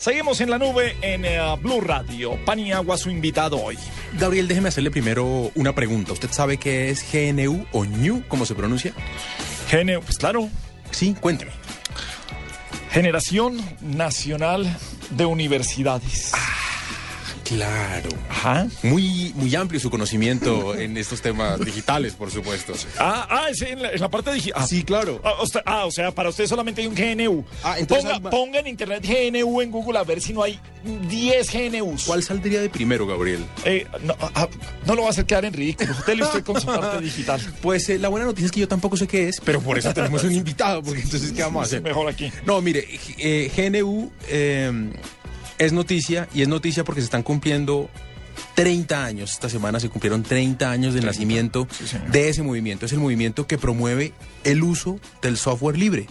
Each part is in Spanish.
Seguimos en la nube en eh, Blue Radio. Paniagua, su invitado hoy. Gabriel, déjeme hacerle primero una pregunta. ¿Usted sabe qué es GNU o NU, como se pronuncia? GNU, pues claro, Sí, cuénteme. Generación Nacional de Universidades. Claro. Ajá. Muy, muy amplio su conocimiento en estos temas digitales, por supuesto. Ah, ah, es en la, en la parte digital. Sí, claro. Ah, o sea- ah, o sea, para usted solamente hay un GNU. Ah, entonces ponga, hay ma- ponga en internet GNU en Google a ver si no hay 10 GNUs. ¿Cuál saldría de primero, Gabriel? Eh, no, ah, no lo va a hacer quedar en ridículo. Usted le estoy con su parte digital. Pues eh, la buena noticia es que yo tampoco sé qué es, pero por eso tenemos un invitado, porque entonces, ¿qué vamos a hacer? Mejor aquí. No, mire, eh, GNU eh, es noticia y es noticia porque se están cumpliendo 30 años. Esta semana se cumplieron 30 años del nacimiento Sí, de ese movimiento. Es el movimiento que promueve el uso del software libre.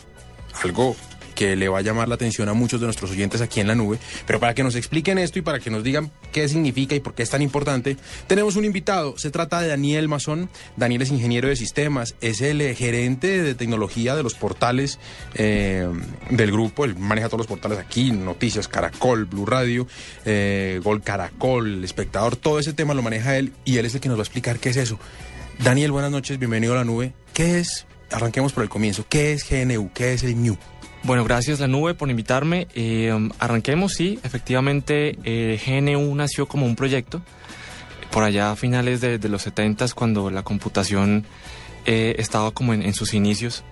Algo que le va a llamar la atención a muchos de nuestros oyentes aquí en la nube. Pero para que nos expliquen esto y para que nos digan qué significa y por qué es tan importante, tenemos un invitado. Se trata de Daniel Mazón. Daniel es ingeniero de sistemas, es el gerente de tecnología de los portales eh, del grupo. Él maneja todos los portales aquí, Noticias, Caracol, Blue Radio, eh, Gol Caracol, Espectador, todo ese tema lo maneja él y él es el que nos va a explicar qué es eso. Daniel, buenas noches, bienvenido a la nube. ¿Qué es? Arranquemos por el comienzo. ¿Qué es GNU? ¿Qué es el NU? Bueno, gracias la nube por invitarme. Eh, arranquemos, sí, efectivamente eh, GNU nació como un proyecto por allá a finales de, los 70 cuando la computación eh, estaba como en, sus inicios.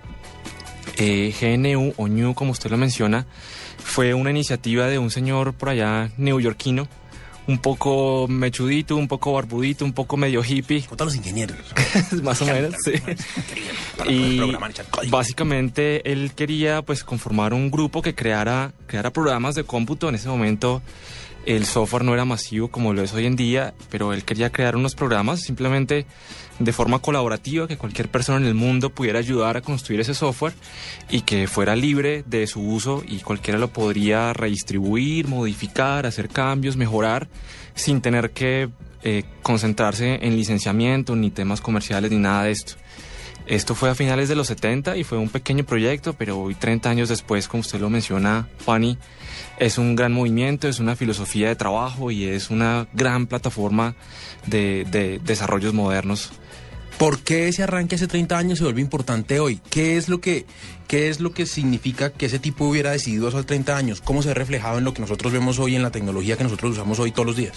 Eh, GNU o NU, como usted lo menciona, fue una iniciativa de un señor por allá neoyorquino, un poco mechudito, un poco barbudito, un poco medio hippie, Con todos los ingenieros. más o menos, sí. Y básicamente él quería pues conformar un grupo que creara, creara programas de cómputo. En ese momento el software no era masivo como lo es hoy en día, pero él quería crear unos programas simplemente de forma colaborativa, que cualquier persona en el mundo pudiera ayudar a construir ese software y que fuera libre de su uso y cualquiera lo podría redistribuir, modificar, hacer cambios, mejorar, sin tener que eh, concentrarse en licenciamiento, ni temas comerciales, ni nada de esto. Esto fue a finales de los 70 y fue un pequeño proyecto, pero hoy 30 años después, como usted lo menciona, Fanny, es un gran movimiento, es una filosofía de trabajo y es una gran plataforma de, de desarrollos modernos. ¿Por qué ese arranque hace 30 años se vuelve importante hoy? ¿Qué es lo que, qué es lo que significa que ese tipo hubiera decidido hace 30 años? ¿Cómo se ha reflejado en lo que nosotros vemos hoy en la tecnología que nosotros usamos hoy todos los días?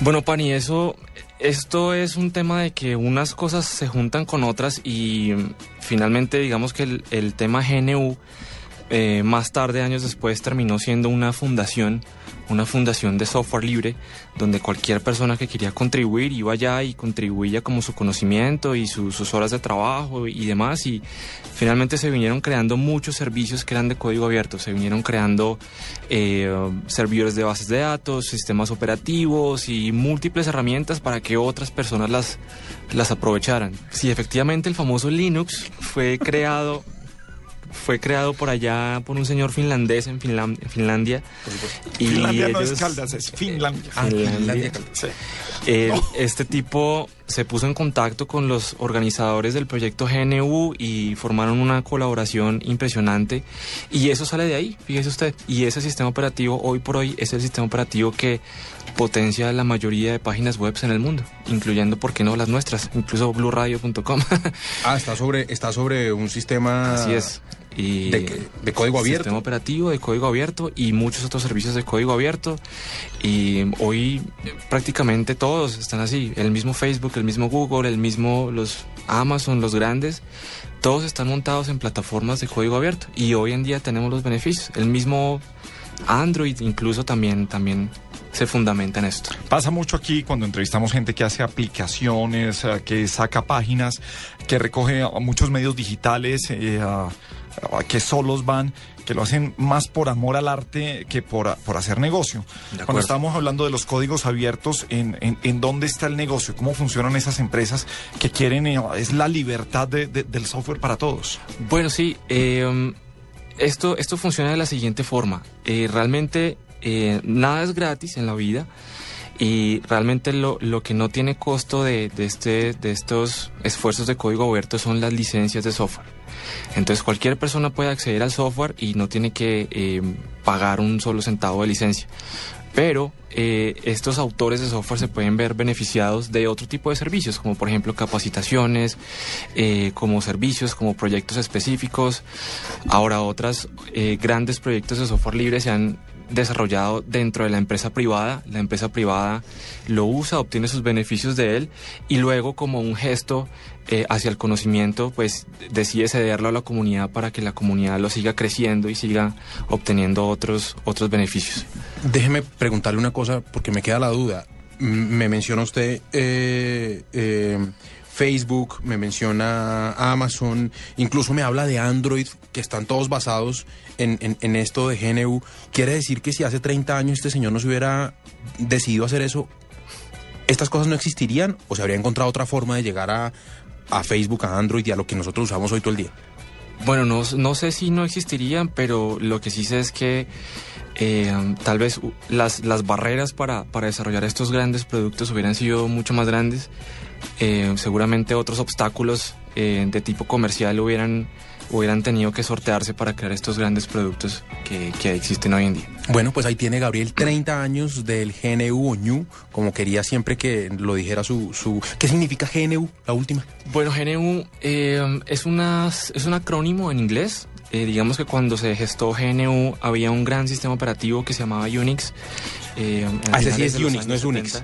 Bueno, Pani, eso, esto es un tema de que unas cosas se juntan con otras y mm, finalmente digamos que el, el tema GNU eh, más tarde, años después, terminó siendo una fundación, una fundación de software libre, donde cualquier persona que quería contribuir iba allá y contribuía como su conocimiento y su- sus horas de trabajo y demás. Y finalmente se vinieron creando muchos servicios que eran de código abierto, se vinieron creando eh, servidores de bases de datos, sistemas operativos y múltiples herramientas para que otras personas las, las aprovecharan. Sí, efectivamente el famoso Linux fue creado fue creado por allá por un señor finlandés en, Finlan- en Finlandia. Y Finlandia no es ellos- Caldas, es Finlandia. Ah, Finlandia. Finlandia. Sí. Eh, Este tipo se puso en contacto con los organizadores del proyecto GNU y formaron una colaboración impresionante. Y eso sale de ahí, fíjese usted. Y ese sistema operativo, hoy por hoy, es el sistema operativo que potencia la mayoría de páginas web en el mundo, incluyendo, ¿por qué no, las nuestras? Incluso blueradio.com. Ah, está sobre, está sobre un sistema Así es. Y de, de código abierto. Sistema operativo de código abierto y muchos otros servicios de código abierto. Y hoy eh, prácticamente todos están así. El mismo Facebook, el mismo Google, el mismo los Amazon, los grandes, todos están montados en plataformas de código abierto. Y hoy en día tenemos los beneficios. El mismo Android incluso también, también se fundamenta en esto. Pasa mucho aquí cuando entrevistamos gente que hace aplicaciones, eh, que saca páginas, que recoge a muchos medios digitales, eh, a- que solos van, que lo hacen más por amor al arte que por, por hacer negocio. Cuando estamos hablando de los códigos abiertos, ¿en, en, dónde está el negocio? ¿Cómo funcionan esas empresas que quieren, eh, es la libertad del software para todos? Bueno, sí, eh, esto, esto funciona de la siguiente forma. Eh, realmente nada es gratis en la vida y realmente lo, lo que no tiene costo de, de, este, de estos esfuerzos de código abierto son las licencias de software. Entonces cualquier persona puede acceder al software y no tiene que eh, pagar un solo centavo de licencia. Pero eh, estos autores de software se pueden ver beneficiados de otro tipo de servicios, como por ejemplo capacitaciones, eh, como servicios, como proyectos específicos. Ahora otros grandes proyectos de software libre se han desarrollado dentro de la empresa privada. La empresa privada lo usa, obtiene sus beneficios de él y luego como un gesto eh, hacia el conocimiento, pues decide cederlo a la comunidad para que la comunidad lo siga creciendo y siga obteniendo otros, otros beneficios. Déjeme preguntarle una cosa porque me queda la duda. Me menciona usted eh, eh, Facebook, me menciona Amazon, incluso me habla de Android, que están todos basados en, esto de GNU. Quiere decir que si hace 30 años este señor no se hubiera decidido hacer eso, ¿estas cosas no existirían o se habría encontrado otra forma de llegar a, Facebook, a Android y a lo que nosotros usamos hoy todo el día? Bueno, no, sé si no existirían, pero lo que sí sé es que eh, tal vez las, barreras para desarrollar estos grandes productos hubieran sido mucho más grandes eh, seguramente otros obstáculos eh, de tipo comercial hubieran, hubieran tenido que sortearse para crear estos grandes productos que, que, existen hoy en día. Bueno, pues ahí tiene Gabriel 30 años del GNU o NU, como quería siempre que lo dijera su... su... ¿Qué significa GNU, la última? Bueno, GNU eh, es, una, es un acrónimo en inglés. digamos que cuando se gestó GNU había un gran sistema operativo que se llamaba Unix eh, ah, ese sí es Unix, no es Unix.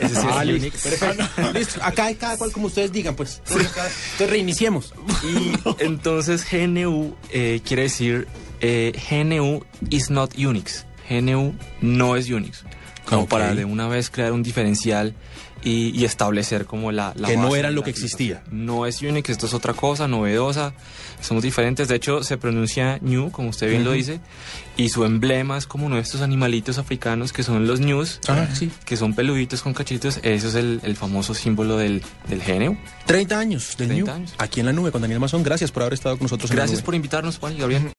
Ese sí es ah, Unix. Perfecto. Listo. Acá hay cada cual como ustedes digan, pues. Entonces reiniciemos. Y entonces GNU eh, quiere decir eh, GNU is not Unix. GNU no es Unix. Como para de una vez crear un diferencial y, establecer como la, que no era lo que existía. No es Unix, esto es otra cosa, novedosa, somos diferentes. De hecho, se pronuncia New, como usted bien lo dice, y su emblema es como uno de estos animalitos africanos que son los News, ah, sí. que son peluditos con cachitos. Ese es el, famoso símbolo del, del GNU. 30 años del 30 Años. Aquí en la nube con Daniel Mazón. Gracias por haber estado con nosotros. Gracias por invitarnos, Juan y Gabriel.